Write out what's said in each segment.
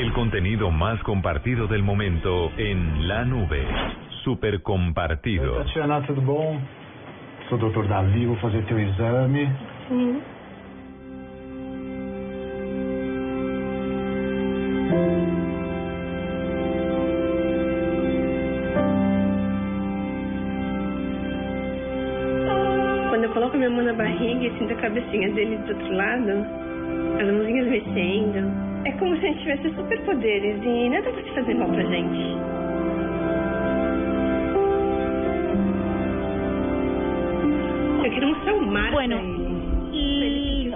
El contenido más compartido del momento en la nube. Super compartido. Tatiana, tudo bom? Sou o doutor Davi, vou fazer teu exame. Quando eu coloco minha mão na barriga e sinto a cabecinha dele do outro lado, as mãozinhas mexendo, é como se a gente tivesse superpoderes e nada vai fazer mal pra gente. Eu quero mostrar o mar Bueno,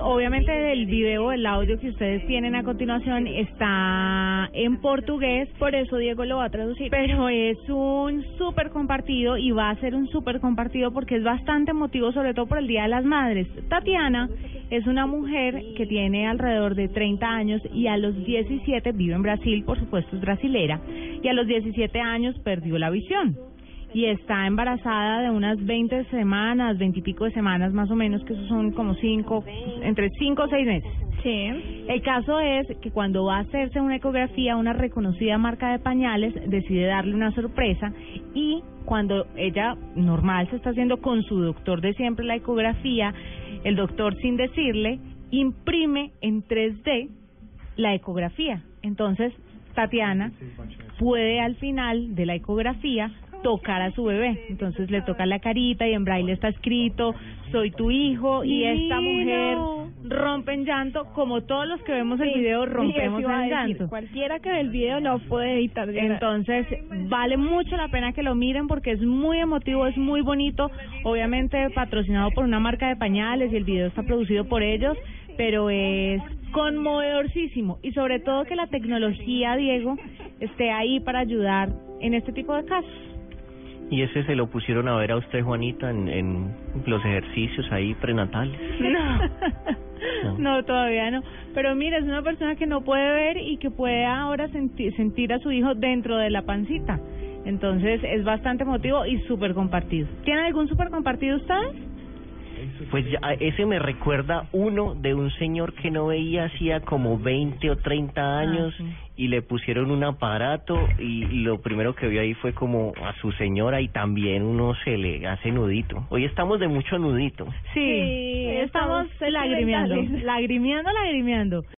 obviamente el video, el audio que ustedes tienen a continuación está en portugués, por eso Diego lo va a traducir. Pero es un súper compartido y va a ser un súper compartido porque es bastante emotivo, sobre todo por el Día de las Madres. Tatiana es una mujer que tiene alrededor de 30 años y a los 17 vive en Brasil, por supuesto es brasilera, y a los 17 años perdió la visión y está embarazada de unas 20 semanas, 20 y pico de semanas más o menos, que esos son como 5, entre 5 o 6 meses. Sí. El caso es que cuando va a hacerse una ecografía, una reconocida marca de pañales decide darle una sorpresa y cuando ella normal se está haciendo con su doctor de siempre la ecografía, el doctor sin decirle imprime en 3D la ecografía. Entonces, Tatiana puede al final de la ecografía tocar a su bebé. Entonces le toca la carita y en braille está escrito, soy tu hijo y esta mujer rompe en llanto, como todos los que vemos el video rompemos en llanto. Cualquiera que ve el video no puede evitar llorar. Entonces, vale mucho la pena que lo miren porque es muy emotivo, es muy bonito. Obviamente, patrocinado por una marca de pañales y el video está producido por ellos, pero es conmovedorcísimo. Y sobre todo que la tecnología, Diego, esté ahí para ayudar en este tipo de casos. Y ese se lo pusieron a ver a usted, Juanita, en, en los ejercicios ahí prenatales. No. no, todavía no. Pero mira, es una persona que no puede ver y que puede ahora senti- sentir a su hijo dentro de la pancita. Entonces es bastante emotivo y súper compartido. ¿Tienen algún súper compartido ustedes? Pues ya, ese me recuerda uno de un señor que no veía hacía como 20 o 30 años sí. y le pusieron un aparato y lo primero que vio ahí fue como a su señora y también uno se le hace nudito. Hoy estamos de mucho nudito. Sí, Sí, estamos lagrimeando, lagrimeando, lagrimeando.